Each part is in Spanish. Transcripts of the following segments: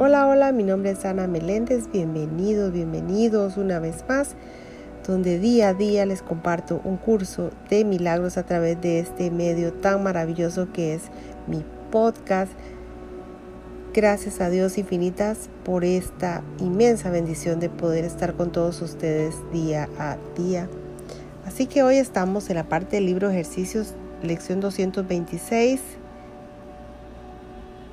Hola, hola, mi nombre es Ana Meléndez, bienvenidos, bienvenidos una vez más, donde día a día les comparto un curso de milagros a través de este medio tan maravilloso que es mi podcast. Gracias a Dios infinitas por esta inmensa bendición de poder estar con todos ustedes día a día. Así que hoy estamos en la parte del libro ejercicios, lección 226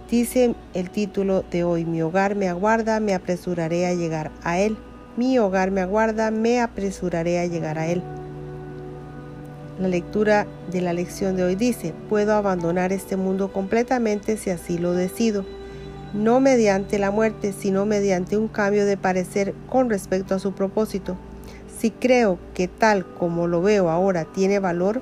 Dice el título de hoy, mi hogar me aguarda, me apresuraré a llegar a él. Mi hogar me aguarda, me apresuraré a llegar a él. La lectura de la lección de hoy dice, puedo abandonar este mundo completamente si así lo decido, no mediante la muerte, sino mediante un cambio de parecer con respecto a su propósito. Si creo que tal como lo veo ahora tiene valor,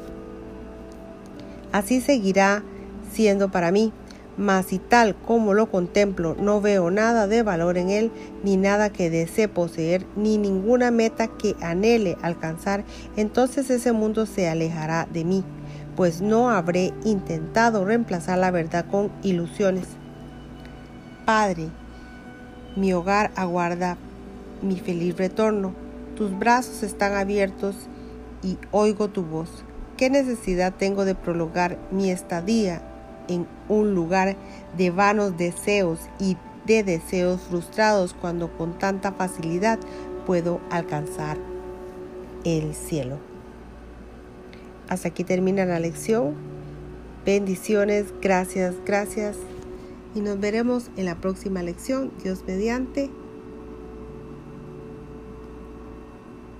así seguirá siendo para mí mas si tal como lo contemplo no veo nada de valor en él, ni nada que desee poseer, ni ninguna meta que anhele alcanzar, entonces ese mundo se alejará de mí, pues no habré intentado reemplazar la verdad con ilusiones. Padre, mi hogar aguarda mi feliz retorno, tus brazos están abiertos y oigo tu voz. ¿Qué necesidad tengo de prolongar mi estadía en un lugar de vanos deseos y de deseos frustrados cuando con tanta facilidad puedo alcanzar el cielo. Hasta aquí termina la lección. Bendiciones, gracias, gracias. Y nos veremos en la próxima lección, Dios mediante.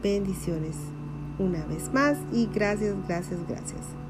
Bendiciones una vez más y gracias, gracias, gracias.